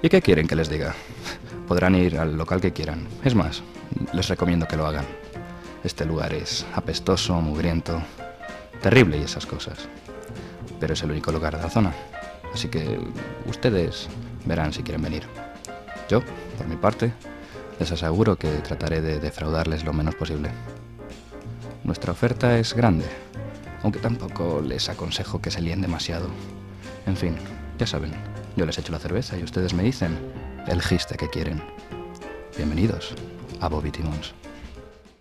¿Y qué quieren que les diga? Podrán ir al local que quieran. Es más, les recomiendo que lo hagan. Este lugar es apestoso, mugriento, terrible y esas cosas. Pero es el único lugar de la zona. Así que ustedes verán si quieren venir. Yo, por mi parte, les aseguro que trataré de defraudarles lo menos posible. Nuestra oferta es grande, aunque tampoco les aconsejo que se líen demasiado. En fin, ya saben, yo les echo la cerveza y ustedes me dicen el giste que quieren. Bienvenidos a Bobby Timmons.